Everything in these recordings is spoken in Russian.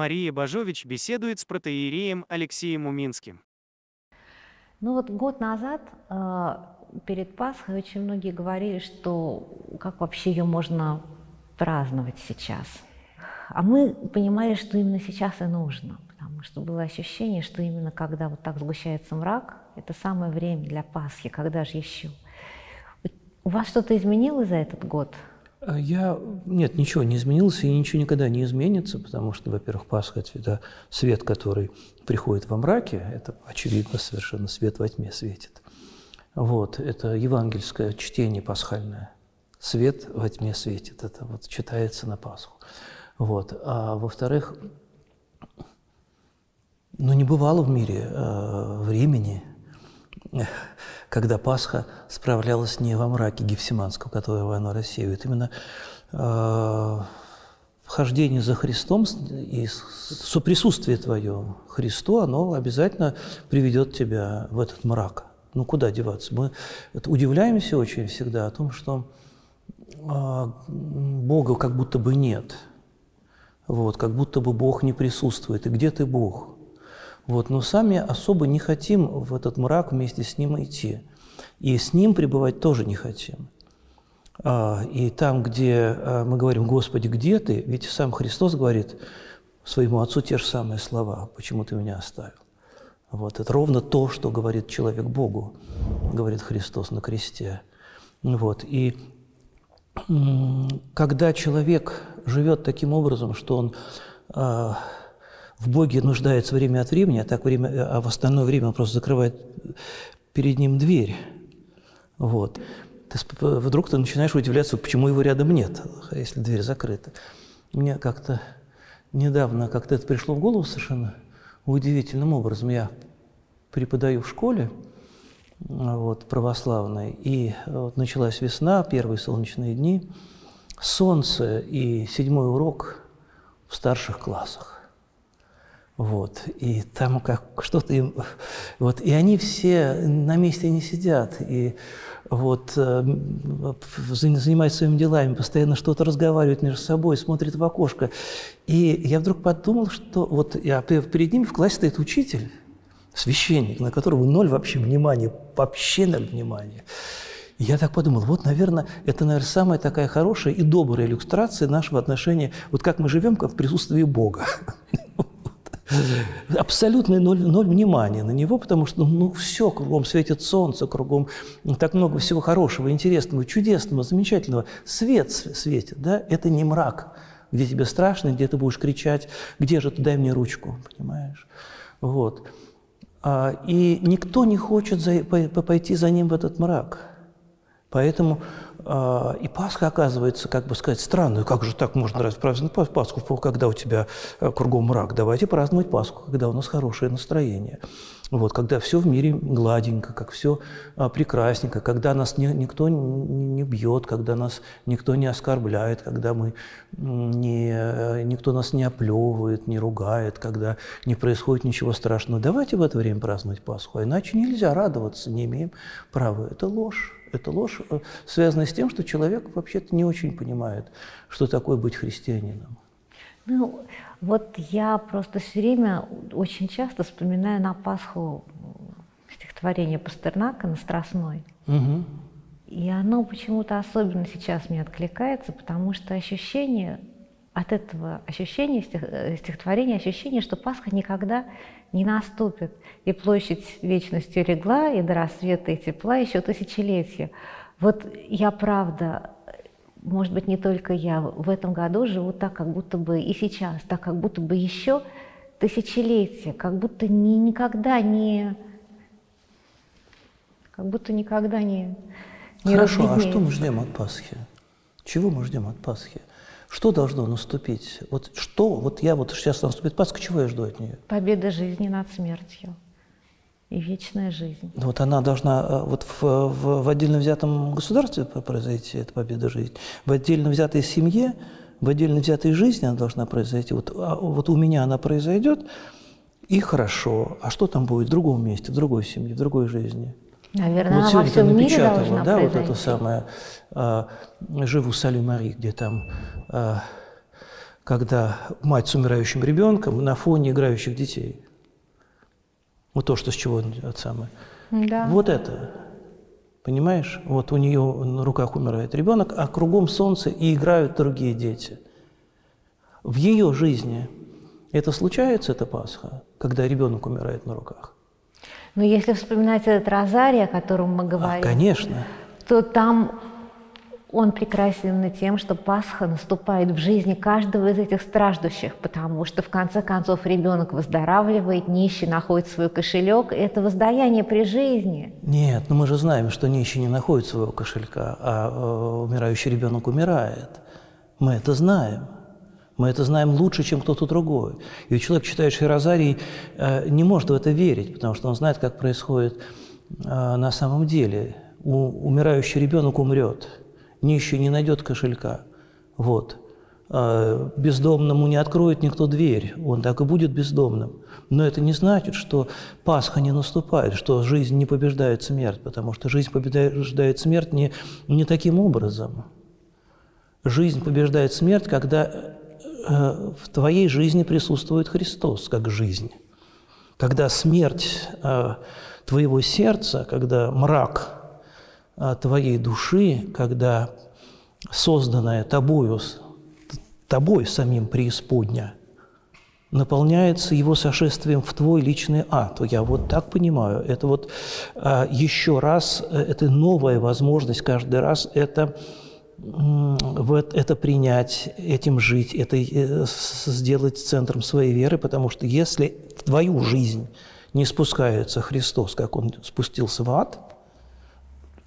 Мария Бажович беседует с протеереем Алексеем Уминским. Ну вот год назад э, перед Пасхой очень многие говорили, что как вообще ее можно праздновать сейчас. А мы понимали, что именно сейчас и нужно, потому что было ощущение, что именно когда вот так сгущается мрак, это самое время для Пасхи, когда же еще. У вас что-то изменилось за этот год? А я... Нет, ничего не изменилось и ничего никогда не изменится, потому что, во-первых, Пасха – это свет, который приходит во мраке, это очевидно совершенно, свет во тьме светит. Вот, это евангельское чтение пасхальное. Свет во тьме светит, это вот читается на Пасху. Вот. А во-вторых, ну не бывало в мире э, времени, когда Пасха справлялась не во мраке Гефсиманского, которого она рассеивает, именно э, вхождение за Христом и соприсутствие твое Христу, оно обязательно приведет тебя в этот мрак. Ну, куда деваться? Мы удивляемся очень всегда о том, что э, Бога как будто бы нет. Вот, как будто бы Бог не присутствует. И где ты, Бог? Вот, но сами особо не хотим в этот мрак вместе с Ним идти. И с Ним пребывать тоже не хотим. А, и там, где а, мы говорим, Господи, где ты? Ведь сам Христос говорит своему Отцу те же самые слова, почему ты меня оставил. Вот, это ровно то, что говорит человек Богу, говорит Христос на кресте. Вот, и когда человек живет таким образом, что он э, в Боге нуждается время от времени, а, так время, а в остальное время он просто закрывает перед ним дверь, вот, ты, вдруг ты начинаешь удивляться, почему его рядом нет, если дверь закрыта. Мне как-то недавно как-то это пришло в голову совершенно удивительным образом. Я преподаю в школе вот, православной, и вот началась весна, первые солнечные дни, солнце и седьмой урок в старших классах. Вот, и там как что-то им... Вот, и они все на месте не сидят, и вот, э, занимаются своими делами, постоянно что-то разговаривают между собой, смотрят в окошко. И я вдруг подумал, что вот я, перед ними в классе стоит учитель, священник, на которого ноль вообще внимания, вообще ноль внимания. И я так подумал, вот, наверное, это, наверное, самая такая хорошая и добрая иллюстрация нашего отношения, вот как мы живем как в присутствии Бога. Абсолютный ноль, ноль внимания на него, потому что ну, все, кругом светит солнце, кругом так много всего хорошего, интересного, чудесного, замечательного. Свет светит, да? Это не мрак, где тебе страшно, где ты будешь кричать, где же ты, дай мне ручку, понимаешь? Вот. А, и никто не хочет за, пойти за ним в этот мрак. Поэтому и Пасха оказывается, как бы сказать, странной. Как же так можно праздновать Пасху, когда у тебя э, кругом мрак? Давайте праздновать Пасху, когда у нас хорошее настроение. Вот, когда все в мире гладенько, как все а, прекрасненько, когда нас не, никто не, не бьет, когда нас никто не оскорбляет, когда мы не, э, никто нас не оплевывает, не ругает, когда не происходит ничего страшного. Давайте в это время праздновать Пасху, а иначе нельзя радоваться, не имеем права. Это ложь. Это ложь, э, связанная с тем, что человек вообще-то не очень понимает, что такое быть христианином. Ну, вот я просто все время очень часто вспоминаю на Пасху стихотворение Пастернака на Страстной. Угу. И оно почему-то особенно сейчас мне откликается, потому что ощущение от этого ощущения, стих, э, стихотворения, ощущение, что Пасха никогда не наступит. И площадь вечности легла, и до рассвета и тепла еще тысячелетия. Вот я правда, может быть, не только я, в этом году живу так, как будто бы и сейчас, так, как будто бы еще тысячелетия, как будто ни, никогда не... Как будто никогда не, не Хорошо, а что мы ждем от Пасхи? Чего мы ждем от Пасхи? Что должно наступить? Вот что, вот я вот сейчас наступит Пасха, чего я жду от нее? Победа жизни над смертью и вечная жизнь. Ну, вот она должна э, вот в, в, в отдельно взятом государстве произойти, эта победа жизни, в отдельно взятой семье, в отдельно взятой жизни она должна произойти. Вот, а, вот у меня она произойдет, и хорошо. А что там будет в другом месте, в другой семье, в другой жизни? Наверное, вот она во должна да, произойти. вот это самое а, «Живу Сали Мари», где там а, когда мать с умирающим ребенком на фоне играющих детей. Вот то, что с чего от самое. Да. Вот это. Понимаешь? Вот у нее на руках умирает ребенок, а кругом солнце и играют другие дети. В ее жизни это случается, это Пасха, когда ребенок умирает на руках? Но если вспоминать этот розарий, о котором мы А, говорим, конечно. то там он прекрасен именно тем, что Пасха наступает в жизни каждого из этих страждущих, потому что в конце концов ребенок выздоравливает, нищий находит свой кошелек, и это воздаяние при жизни. Нет, но мы же знаем, что нищий не находит своего кошелька, а э, умирающий ребенок умирает. Мы это знаем. Мы это знаем лучше, чем кто-то другой. И человек, читающий Розарий, э, не может в это верить, потому что он знает, как происходит э, на самом деле. У, умирающий ребенок умрет, нищий не найдет кошелька. Вот. Э, бездомному не откроет никто дверь, он так и будет бездомным. Но это не значит, что Пасха не наступает, что жизнь не побеждает смерть, потому что жизнь побеждает смерть не, не таким образом. Жизнь побеждает смерть, когда в твоей жизни присутствует Христос как жизнь. Когда смерть э, твоего сердца, когда мрак э, твоей души, когда созданная тобою, тобой самим преисподня, наполняется его сошествием в твой личный ад. Я вот так понимаю. Это вот э, еще раз, э, это новая возможность каждый раз это вот это принять, этим жить, это э, сделать центром своей веры, потому что если в твою жизнь не спускается Христос, как Он спустился в ад,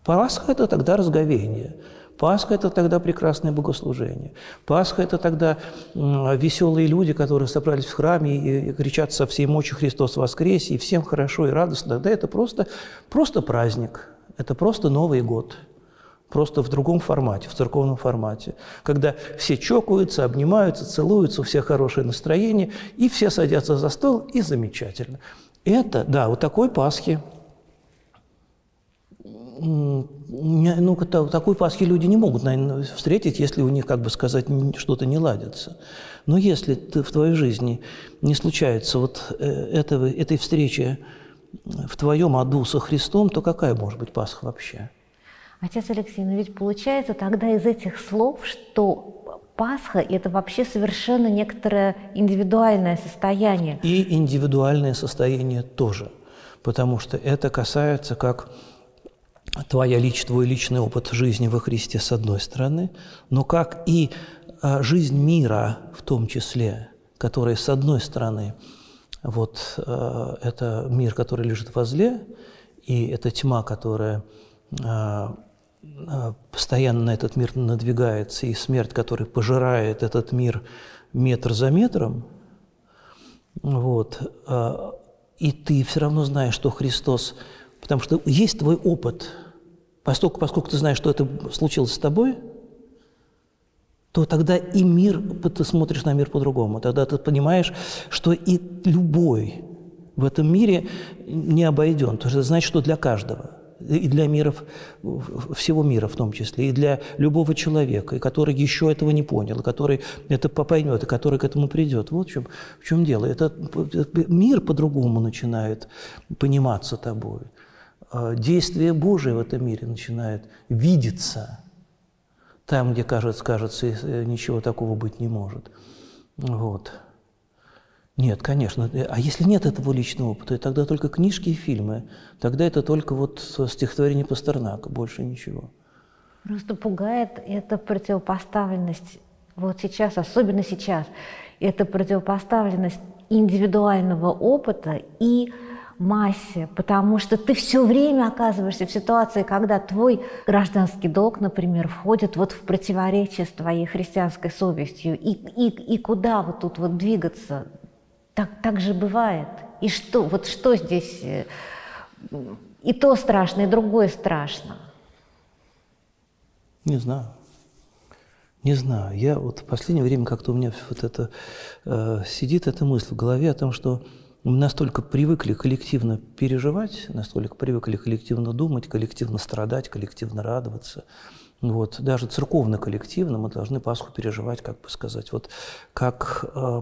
Пасха – это тогда разговение. Пасха – это тогда прекрасное богослужение. Пасха – это тогда веселые люди, которые собрались в храме и кричат со всей мочи «Христос воскресе», и всем хорошо и радостно. Тогда это просто, просто праздник, это просто Новый год – просто в другом формате, в церковном формате, когда все чокаются, обнимаются, целуются, у всех хорошее настроение, и все садятся за стол, и замечательно. Это, да, вот такой Пасхи, ну, такой Пасхи люди не могут, наверное, встретить, если у них, как бы сказать, что-то не ладится. Но если ты, в твоей жизни не случается вот э, этого, этой встречи в твоем аду со Христом, то какая может быть Пасха вообще? Отец Алексей, но ведь получается тогда из этих слов, что Пасха – это вообще совершенно некоторое индивидуальное состояние. И индивидуальное состояние тоже, потому что это касается как твоя лич, твой личный опыт жизни во Христе с одной стороны, но как и а, жизнь мира в том числе, которая с одной стороны вот э, это мир, который лежит возле, и это тьма, которая э, постоянно на этот мир надвигается, и смерть, которая пожирает этот мир метр за метром, вот, и ты все равно знаешь, что Христос, потому что есть твой опыт, поскольку, поскольку ты знаешь, что это случилось с тобой, то тогда и мир, ты смотришь на мир по-другому, тогда ты понимаешь, что и любой в этом мире не обойден, то есть это значит, что для каждого – и для миров, всего мира в том числе, и для любого человека, и который еще этого не понял, и который это поймет, и который к этому придет. Вот в чем, в чем дело. Это, мир по-другому начинает пониматься тобой. А действие Божие в этом мире начинает видеться там, где, кажется, кажется, э, ничего такого быть не может. Вот. Нет, конечно. А если нет этого личного опыта, тогда только книжки и фильмы. Тогда это только вот стихотворение Пастернака, больше ничего. Просто пугает эта противопоставленность. Вот сейчас, особенно сейчас, это противопоставленность индивидуального опыта и массе, потому что ты все время оказываешься в ситуации, когда твой гражданский долг, например, входит вот в противоречие с твоей христианской совестью. И, и, и куда вот тут вот двигаться? Так, так же бывает. И что? Вот что здесь? Э, и то страшно, и другое страшно. Не знаю. Не знаю. Я вот в последнее время как-то у меня вот это э, сидит эта мысль в голове о том, что мы настолько привыкли коллективно переживать, настолько привыкли коллективно думать, коллективно страдать, коллективно радоваться. Вот, даже церковно-коллективно мы должны Пасху переживать, как бы сказать, вот как э,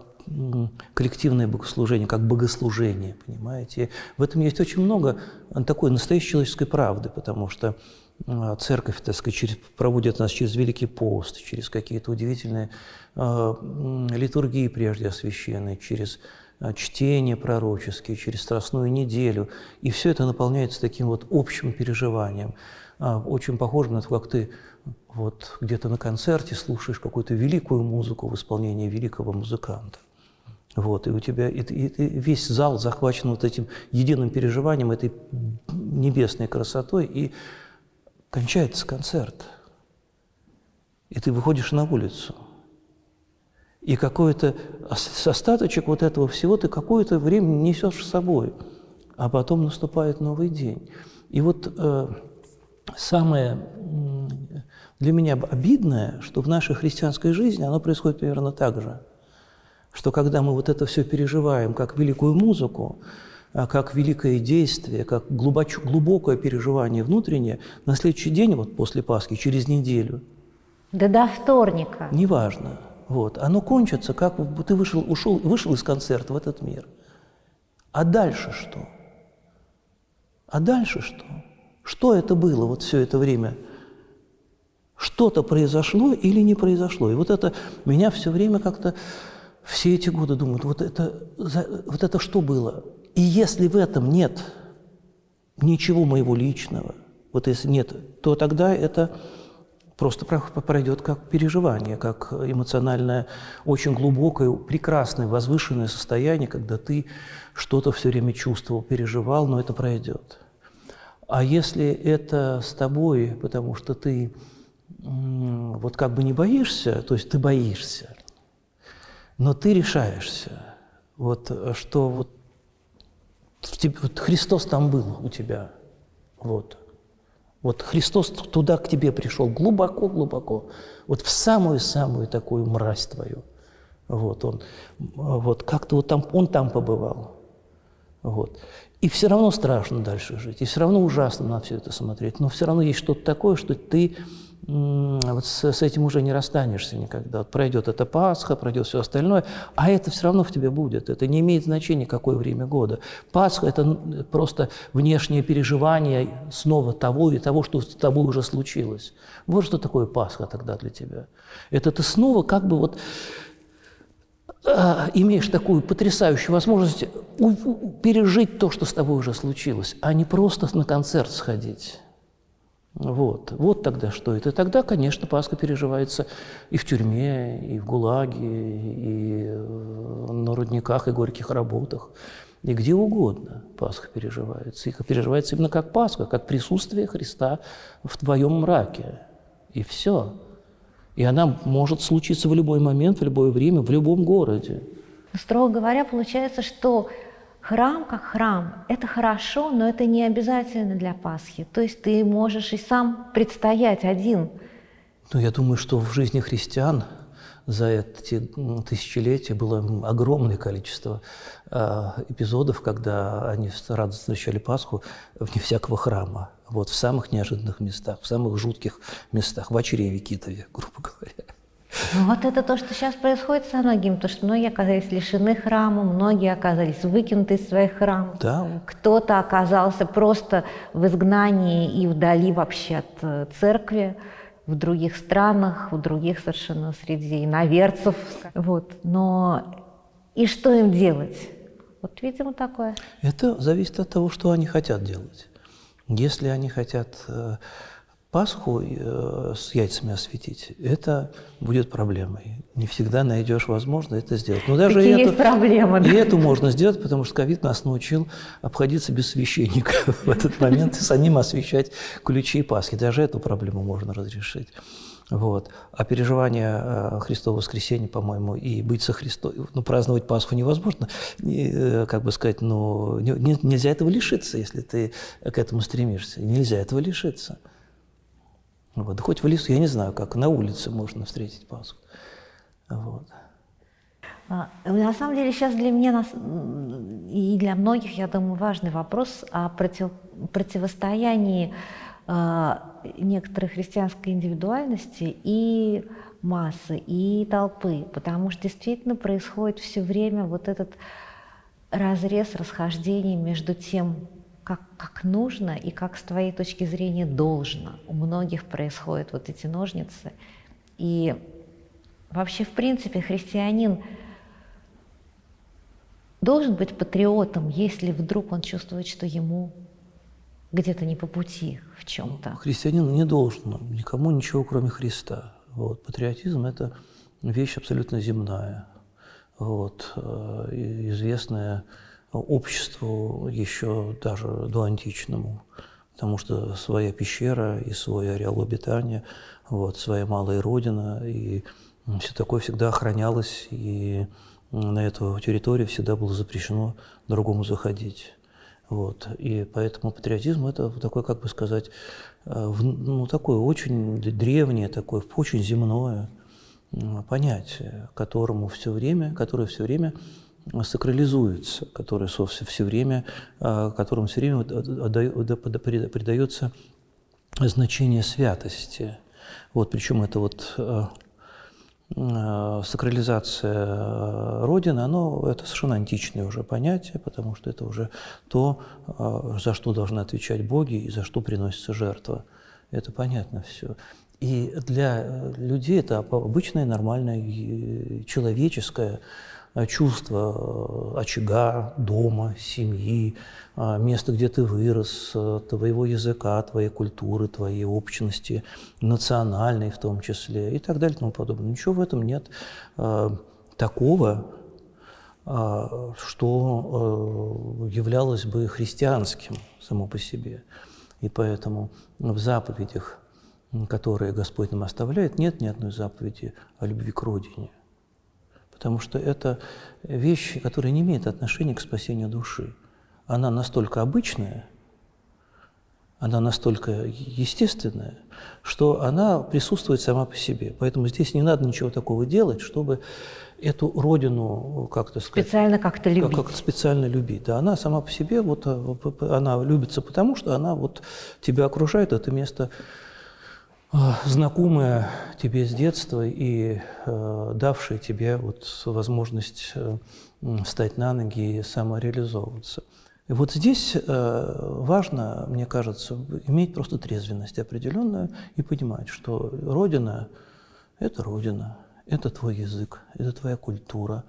коллективное богослужение, как богослужение, понимаете. В этом есть очень много такой настоящей человеческой правды, потому что э, церковь, так сказать, через, проводит нас через Великий пост, через какие-то удивительные э, литургии прежде освященные, через э, чтения пророческие, через Страстную неделю. И все это наполняется таким вот общим переживанием. А, очень похоже на то, как ты вот где-то на концерте слушаешь какую-то великую музыку в исполнении великого музыканта. Вот, и у тебя и, и, и весь зал захвачен вот этим единым переживанием, этой небесной красотой, и кончается концерт. И ты выходишь на улицу. И какой-то остаточек вот этого всего ты какое-то время несешь с собой, а потом наступает новый день. И вот э, самое для меня обидное, что в нашей христианской жизни оно происходит примерно так же. Что когда мы вот это все переживаем как великую музыку, а как великое действие, как глубоч, глубокое переживание внутреннее, на следующий день, вот после Пасхи, через неделю. Да до вторника. Неважно. Вот. Оно кончится, как ты вышел, ушел, вышел из концерта в этот мир. А дальше что? А дальше что? Что это было вот все это время? Что-то произошло или не произошло? И вот это меня все время как-то все эти годы думают, вот это, вот это что было? И если в этом нет ничего моего личного, вот если нет, то тогда это просто пройдет как переживание, как эмоциональное, очень глубокое, прекрасное, возвышенное состояние, когда ты что-то все время чувствовал, переживал, но это пройдет. А если это с тобой, потому что ты вот как бы не боишься, то есть ты боишься, но ты решаешься, вот, что вот, вот Христос там был у тебя, вот. Вот Христос туда к тебе пришел глубоко-глубоко, вот в самую-самую такую мразь твою. Вот он, вот как-то вот там, он там побывал. Вот. И все равно страшно дальше жить, и все равно ужасно на все это смотреть, но все равно есть что-то такое, что ты вот с, с этим уже не расстанешься никогда. Вот пройдет эта Пасха, пройдет все остальное, а это все равно в тебе будет. Это не имеет значения, какое время года. Пасха – это просто внешнее переживание снова того и того, что с тобой уже случилось. Вот что такое Пасха тогда для тебя. Это ты снова как бы вот имеешь такую потрясающую возможность пережить то, что с тобой уже случилось, а не просто на концерт сходить. Вот, вот тогда что это. Тогда, конечно, Пасха переживается и в тюрьме, и в ГУЛАГе, и на рудниках, и горьких работах, и где угодно Пасха переживается. И переживается именно как Пасха, как присутствие Христа в твоем мраке. И все. И она может случиться в любой момент, в любое время, в любом городе. Строго говоря, получается, что храм как храм – это хорошо, но это не обязательно для Пасхи. То есть ты можешь и сам предстоять один. Ну, я думаю, что в жизни христиан за эти тысячелетия было огромное количество э, эпизодов, когда они радостно встречали Пасху вне всякого храма вот, в самых неожиданных местах, в самых жутких местах, в очереве Китове, грубо говоря. Ну, вот это то, что сейчас происходит со многими, потому что многие оказались лишены храма, многие оказались выкинуты из своих храмов. Да. Кто-то оказался просто в изгнании и вдали вообще от э, церкви, в других странах, в других совершенно среди иноверцев. Вот. Но и что им делать? Вот, видимо, такое. Это зависит от того, что они хотят делать. Если они хотят э, Пасху э, с яйцами осветить, это будет проблемой. Не всегда найдешь возможность это сделать. Но даже Такие эту, есть проблемы. Да? И эту можно сделать, потому что ковид нас научил обходиться без священника в этот момент и самим освещать ключи Пасхи. Даже эту проблему можно разрешить. Вот. А переживание э, Христового воскресения, по-моему, и быть со Христом, ну, праздновать Пасху невозможно, э, как бы сказать, ну, не, нельзя этого лишиться, если ты к этому стремишься. Нельзя этого лишиться. Вот. Хоть в лесу, я не знаю, как на улице можно встретить Пасху. Вот. А, на самом деле сейчас для меня и для многих, я думаю, важный вопрос о против, противостоянии некоторой христианской индивидуальности и массы, и толпы, потому что действительно происходит все время вот этот разрез, расхождение между тем, как, как нужно и как с твоей точки зрения должно. У многих происходят вот эти ножницы. И вообще, в принципе, христианин должен быть патриотом, если вдруг он чувствует, что ему где-то не по пути в чем-то. Христианин не должен никому ничего, кроме Христа. Вот. Патриотизм – это вещь абсолютно земная, вот. Э, известная обществу еще даже до античному, потому что своя пещера и свой ареал обитания, вот, своя малая родина, и все такое всегда охранялось, и на эту территорию всегда было запрещено другому заходить. Вот. И поэтому патриотизм – это такое, как бы сказать, э, ну, такое очень древнее, такое очень земное понятие, которому все время, которое все время сакрализуется, которое все время, э, которому все время придается значение святости. Вот, причем это вот э, Э, сакрализация э, Родины, оно, это совершенно античное уже понятие, потому что это уже то, э, за что должны отвечать боги и за что приносится жертва. Это понятно все. И для людей это обычное, нормальное, человеческое Э, чувство э, очага, дома, семьи, э, места, где ты вырос, твоего языка, твоей культуры, твоей общности, национальной в том числе и так далее и тому подобное. Ничего в этом нет такого, что являлось бы христианским само по себе. И поэтому в заповедях, которые Господь нам оставляет, нет ни одной заповеди о любви к родине потому что это вещь, которая не имеет отношения к спасению души. Она настолько обычная, она настолько естественная, что она присутствует сама по себе. Поэтому здесь не надо ничего такого делать, чтобы эту родину как-то сказать... Специально как-то любить. Как-то специально любить. Да, она сама по себе, вот, она любится потому, что она вот тебя окружает, это место знакомая тебе с детства и э, давшая тебе вот возможность э, встать на ноги и самореализовываться. И вот здесь э, важно, мне кажется, иметь просто трезвенность определенную и понимать, что Родина – это Родина, это твой язык, это твоя культура,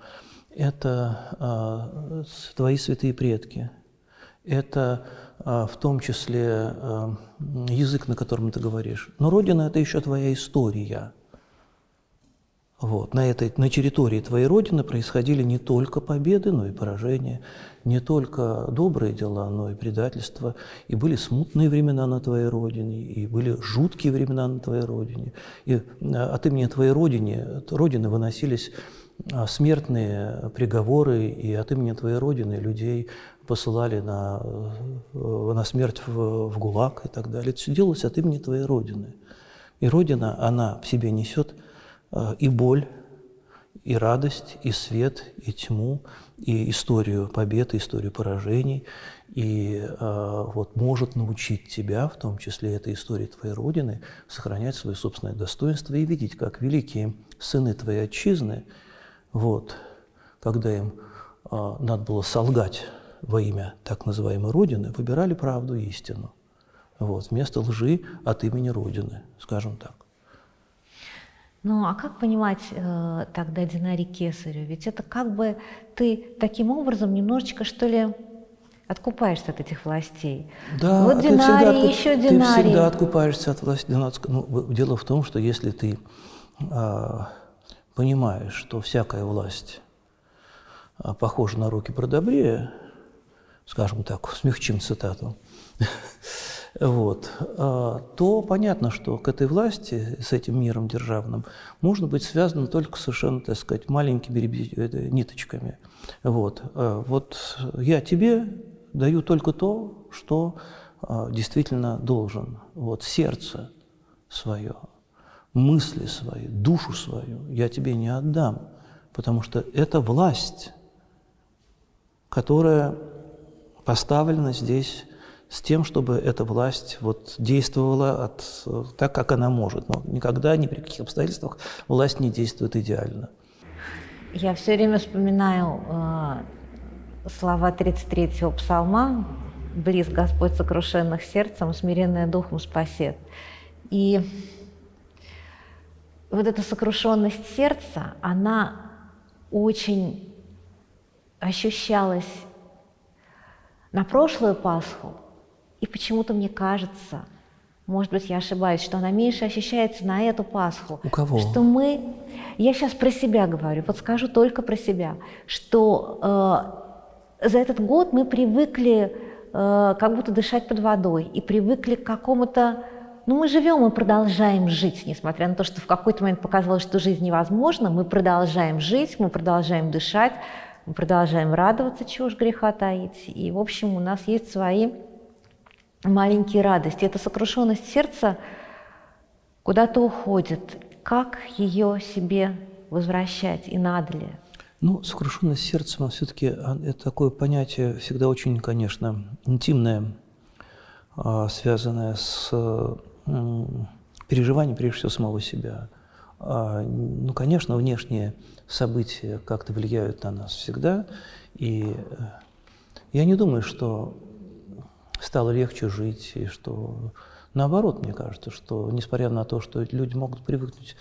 это э, твои святые предки, это а, в том числе а, язык, на котором ты говоришь. Но Родина – это еще твоя история. Вот. На, этой, на территории твоей Родины происходили не только победы, но и поражения, не только добрые дела, но и предательства. И были смутные времена на твоей Родине, и были жуткие времена на твоей Родине. И а, от имени твоей Родины, Родины выносились смертные приговоры, и от имени твоей Родины людей посылали на, э, на смерть в, в ГУЛАГ и так далее. Это все делалось от имени твоей Родины. И Родина, она в себе несет э, и боль, и радость, и свет, и тьму, и историю побед, и историю поражений, и э, вот может научить тебя, в том числе этой истории твоей Родины, сохранять свое собственное достоинство и видеть, как великие сыны твоей отчизны, вот, когда им э, надо было солгать во имя так называемой Родины выбирали правду и истину. Вот, вместо лжи от имени Родины, скажем так. Ну, а как понимать э, тогда Динари Кесарю? Ведь это как бы ты таким образом немножечко, что ли, откупаешься от этих властей. Да, вот Динарий, откуп... еще Динарий. Ты всегда откупаешься от власти. Ну, дело в том, что если ты э, понимаешь, что всякая власть э, похожа на руки продобрее, скажем так, смягчим цитату, вот, а, то понятно, что к этой власти, с этим миром державным, можно быть связанным только совершенно, так сказать, маленькими ниточками. Вот, а, вот я тебе даю только то, что а, действительно должен. Вот сердце свое, мысли свои, душу свою я тебе не отдам, потому что это власть, которая поставлена здесь с тем, чтобы эта власть вот действовала от, так, как она может. Но никогда, ни при каких обстоятельствах власть не действует идеально. Я все время вспоминаю э, слова 33-го псалма «Близ Господь сокрушенных сердцем, смиренное духом спасет». И вот эта сокрушенность сердца, она очень ощущалась на прошлую Пасху, и почему-то мне кажется, может быть, я ошибаюсь, что она меньше ощущается на эту Пасху. У кого? Что мы, я сейчас про себя говорю, вот скажу только про себя, что э, за этот год мы привыкли э, как будто дышать под водой и привыкли к какому-то ну, мы живем и продолжаем жить, несмотря на то, что в какой-то момент показалось, что жизнь невозможна, мы продолжаем жить, мы продолжаем дышать, мы продолжаем радоваться, чего уж греха таить. И, в общем, у нас есть свои маленькие радости. Эта сокрушенность сердца куда-то уходит. Как ее себе возвращать и надо ли? Ну, сокрушенность сердцем, все-таки а, это такое понятие всегда очень, конечно, интимное, а, связанное с переживанием, прежде всего, самого себя. А, ну, конечно, внешние события как-то влияют на нас всегда, и э, я не думаю, что стало легче жить, и что наоборот, мне кажется, что несмотря на то, что люди могут привыкнуть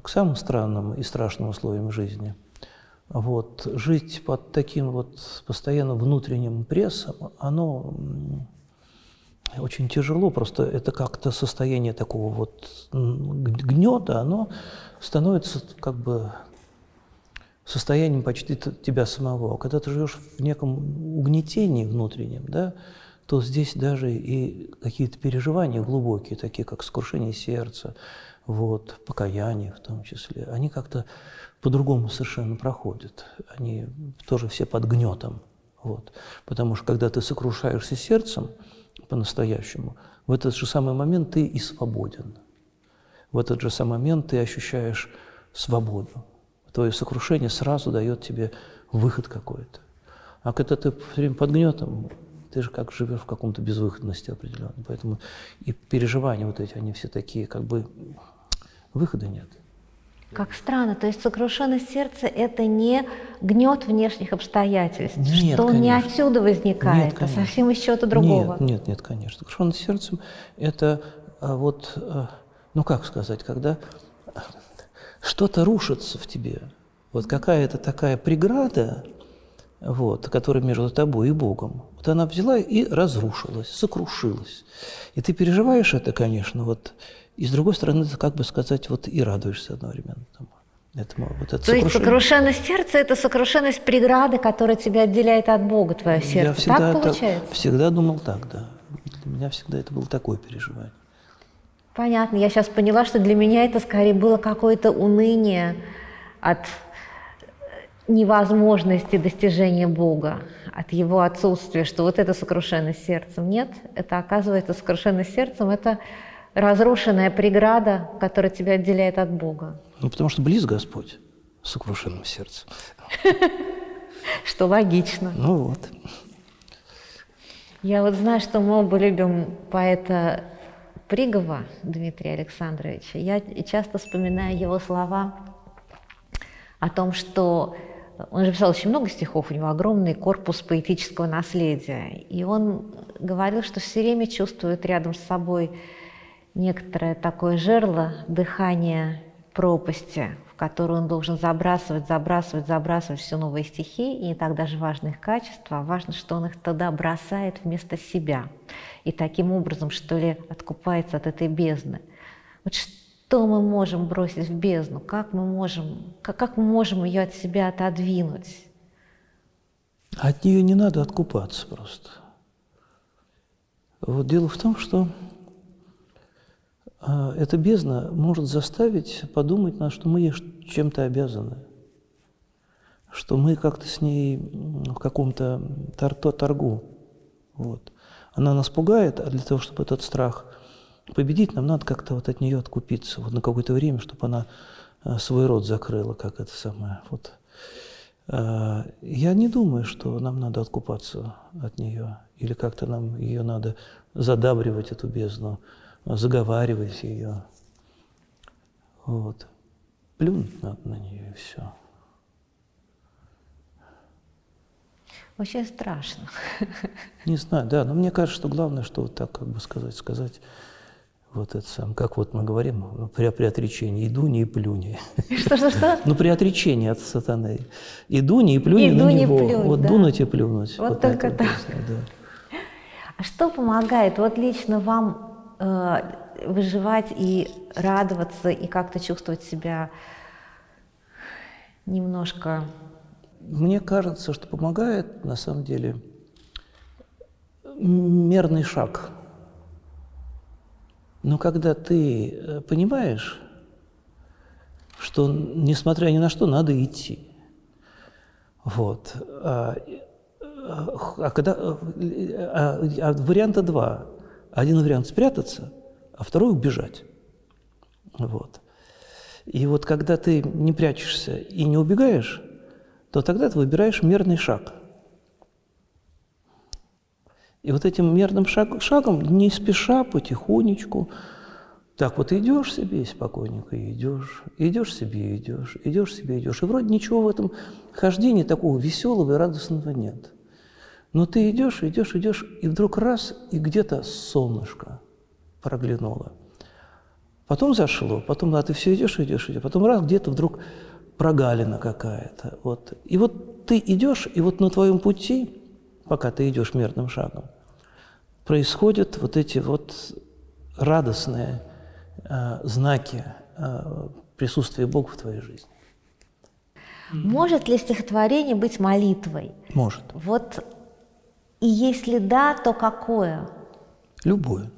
к самым странным и страшным условиям жизни, вот, жить под таким вот постоянно внутренним прессом, оно очень тяжело, просто это как-то состояние такого вот гнета, оно становится как бы состоянием почти тебя самого. Когда ты живешь в неком угнетении внутреннем, да, то здесь даже и какие-то переживания глубокие, такие как скрушение сердца, вот, покаяние в том числе, они как-то по-другому совершенно проходят. Они тоже все под гнетом. Вот. Потому что когда ты сокрушаешься сердцем по-настоящему, в этот же самый момент ты и свободен. В этот же самый момент ты ощущаешь свободу. Твое сокрушение сразу дает тебе выход какой-то. А когда ты все время под гнетом, ты же как живешь в каком-то безвыходности определенной. Поэтому и переживания вот эти, они все такие, как бы выхода нет. Как странно, то есть сокрушенность сердца – это не гнет внешних обстоятельств, нет, что конечно. не отсюда возникает, нет, а совсем из чего-то другого. Нет, нет, нет, конечно. Сокрушенность сердцем – это а, вот, а, ну как сказать, когда что-то рушится в тебе, вот какая-то такая преграда, вот, которая между тобой и Богом, вот она взяла и разрушилась, сокрушилась. И ты переживаешь это, конечно, вот, и с другой стороны, ты, как бы сказать, вот и радуешься одновременно тому. Этому, вот это То есть сокрушенность сердца – это сокрушенность преграды, которая тебя отделяет от Бога, твое сердце. Я всегда так получается? Так, всегда думал так, да. Для меня всегда это было такое переживание. Понятно. Я сейчас поняла, что для меня это скорее было какое-то уныние от невозможности достижения Бога, от Его отсутствия, что вот это сокрушенность сердцем. Нет, это оказывается сокрушенность сердцем – это разрушенная преграда, которая тебя отделяет от Бога. Ну, потому что близ Господь с сокрушенным сердцем. Что логично. Ну вот. Я вот знаю, что мы оба любим поэта Пригова Дмитрия Александровича. Я часто вспоминаю его слова о том, что он же писал очень много стихов, у него огромный корпус поэтического наследия. И он говорил, что все время чувствует рядом с собой некоторое такое жерло дыхание пропасти, в которую он должен забрасывать, забрасывать, забрасывать все новые стихи, и не так даже важны их качества, а важно, что он их тогда бросает вместо себя. И таким образом, что ли, откупается от этой бездны. Вот что мы можем бросить в бездну? Как мы можем, как, как мы можем ее от себя отодвинуть? От нее не надо откупаться просто. Вот дело в том, что эта бездна может заставить подумать, на что мы ей чем-то обязаны, что мы как-то с ней в каком-то торгу. Вот. Она нас пугает, а для того, чтобы этот страх победить, нам надо как-то вот от нее откупиться вот на какое-то время, чтобы она а, свой рот закрыла, как это самое. Вот. э, я не думаю, что нам надо откупаться от нее или как-то нам ее надо задабривать, эту бездну, заговаривать ее. Вот. Плюнуть надо на нее и все. Очень страшно. Не знаю, да, но мне кажется, что главное, что вот так, как бы сказать, сказать, вот это сам, как вот мы говорим ну, при, при отречении, иду не и плюни. Что-что-что? Ну, при отречении от сатаны. Иду не и плюни Иду на не него. плюнь, вот да. дунуть и плюнуть. Вот на только так. написано, да. А что помогает вот лично вам выживать и радоваться, и как-то чувствовать себя немножко... Мне кажется, что помогает, на самом деле, мерный шаг. Но когда ты э, понимаешь, что, несмотря ни на что, надо идти. Вот. А, а когда, а, а варианта два. Один вариант спрятаться, а второй убежать. Вот. И вот когда ты не прячешься и не убегаешь, то тогда ты выбираешь мерный шаг. И вот этим мерным шаг, шагом, не спеша, потихонечку, так вот идешь себе спокойненько идешь, идешь себе идешь, идешь себе идешь. И вроде ничего в этом хождении такого веселого и радостного нет. Но ты идешь, идешь, идешь, и вдруг раз, и где-то солнышко проглянуло. Потом зашло, потом, а ты все идешь, идешь, идешь, потом раз, где-то вдруг прогалина какая-то. Вот. И вот ты идешь, и вот на твоем пути, пока ты идешь мерным шагом, происходят вот эти вот радостные э, знаки э, присутствия Бога в твоей жизни. Может ли стихотворение быть молитвой? Может. Вот и если да, то какое? Любое.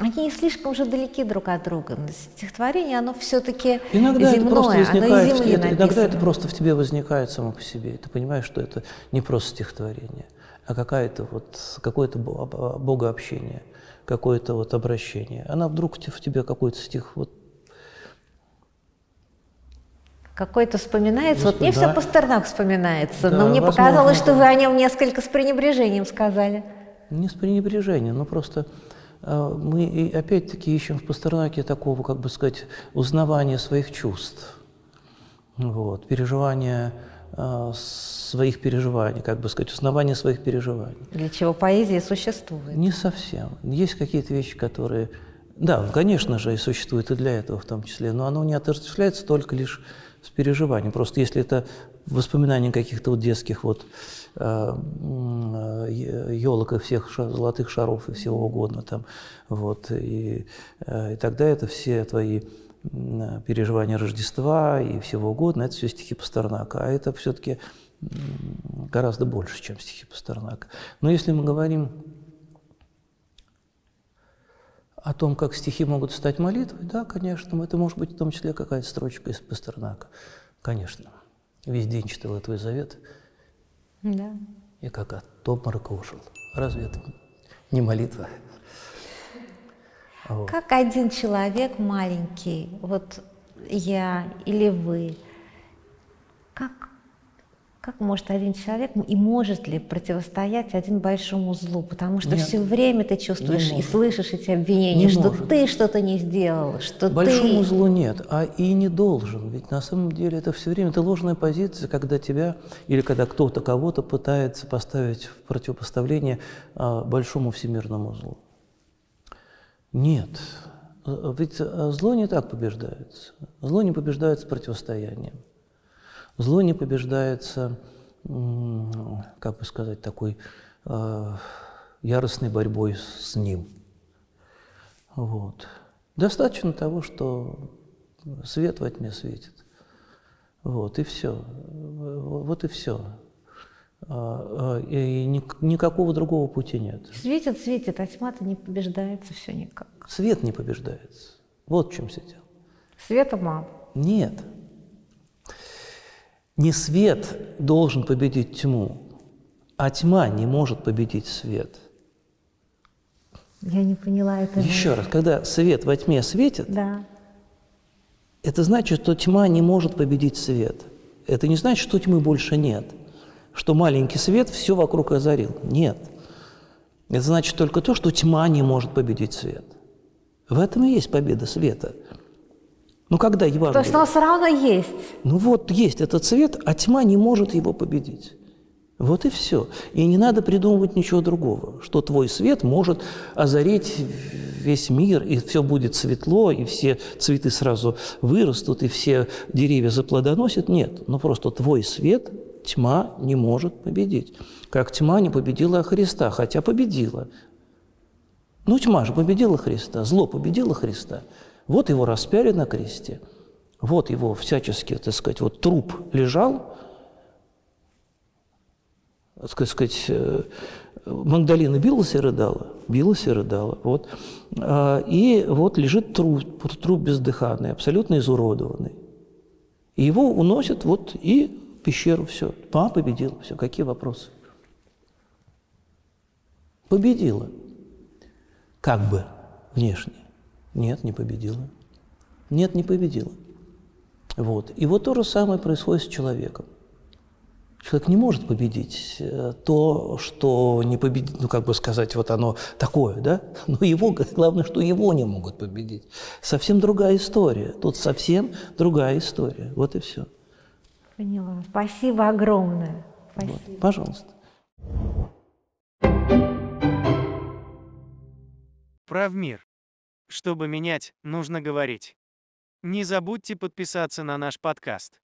Они не слишком уже далеки друг от друга. Стихотворение, оно все-таки Иногда это просто земное, оно возникает, из земли это- иногда это просто в тебе возникает само по себе. Ты понимаешь, что это не просто стихотворение, а какая-то вот, какое-то бо- об- богообщение, какое-то вот обращение. Она вдруг в тебе какой-то стих вот Какой-то вспоминается. Вот Господи, мне да. все Пастернак вспоминается, Да, но мне возможно, показалось, что вы о нем несколько с пренебрежением сказали. Не с пренебрежением, но просто э, мы опять-таки ищем в Пастернаке такого, как бы сказать, узнавания своих чувств, вот, переживания э, своих переживаний, как бы сказать, узнавания своих переживаний. Для чего поэзия существует. Не совсем. Есть какие-то вещи, которые, да, конечно же, и существуют и для этого в том числе, но оно не отождествляется только лишь с переживанием. Просто если это воспоминания каких-то вот детских вот елок и всех ша- золотых шаров и всего угодно там, вот, и, э, и тогда это все твои переживания Рождества и всего угодно, это все стихи Пастернака, а это все-таки гораздо больше, чем стихи Пастернака. Но если мы говорим о том, как стихи могут стать молитвой, да, конечно, это может быть в том числе какая-то строчка из Пастернака, конечно. Весь день читал твой завет, Да. и как от обморока ушел. Разве это не молитва? Вот. Как один человек маленький, вот я или вы, как, как может один человек и может ли противостоять один большому злу? Потому что Нет. все время ты чувствуешь и слышишь эти обвинения, Не что может. ты что-то не сделал, что Большому ты... злу нет, а и не должен. Ведь на самом деле это все время это ложная позиция, когда тебя или когда кто-то кого-то пытается поставить в противопоставление а, большому всемирному злу. Нет. Э, Ведь э, зло не так побеждается. Зло не побеждается противостоянием. Зло не побеждается, как бы сказать, такой э, яростной борьбой с ним. Вот. Достаточно того, что свет во тьме светит. Вот, и все. Вот и все. И ни- никакого другого пути нет. Светит, светит, а тьма-то не побеждается все никак. Свет не побеждается. Вот в чем все дело. Света мало. Нет. Не свет должен победить тьму, а тьма не может победить свет. Я не поняла это. Еще раз, когда свет во тьме светит, Да. это значит, что тьма не может победить свет. Это не значит, что тьмы больше нет, что маленький свет все вокруг озарил. Нет. Это значит только то, что тьма не может победить свет. В этом и есть победа света. Ну, когда Евангелие... То есть он все равно есть. Ну вот есть этот свет, а тьма не может его победить. Вот и все. И не надо придумывать ничего другого, что твой свет может озарить весь мир, и все будет светло, и все цветы сразу вырастут, и все деревья заплодоносят. Нет, но просто твой свет тьма не может победить. Как тьма не победила Христа, хотя победила. Ну, тьма же победила Христа, зло победило Христа. Вот его распяли на кресте, вот его всячески, так сказать, вот труп лежал, так сказать, э, Магдалина билась и рыдала, билась и рыдала. Вот. А, и вот лежит труп, труп бездыханный, абсолютно изуродованный. И его уносят вот и в пещеру, все. Тьма победила, все, какие вопросы? Победила. Как бы внешне. Нет, не победила. Нет, не победила. Вот. И вот то же самое происходит с человеком. Человек не может победить э, то, что не победить, ну, как бы сказать, вот оно такое, да? Но его, главное, что его не могут победить. Совсем другая история. Тут совсем другая история. Вот и все. Поняла. Спасибо огромное. Спасибо. Вот. Пожалуйста. Правмир. Чтобы менять, нужно говорить. Не забудьте подписаться на наш подкаст.